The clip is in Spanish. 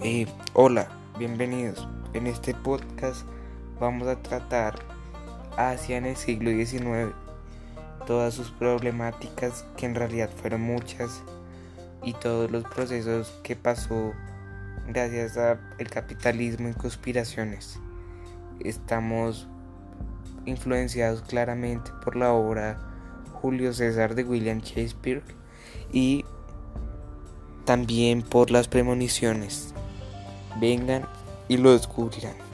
Eh, hola, bienvenidos. En este podcast vamos a tratar Asia en el siglo XIX, todas sus problemáticas, que en realidad fueron muchas, y todos los procesos que pasó gracias al capitalismo y conspiraciones. Estamos influenciados claramente por la obra Julio César de William Shakespeare y también por las premoniciones. Vengan y lo descubrirán.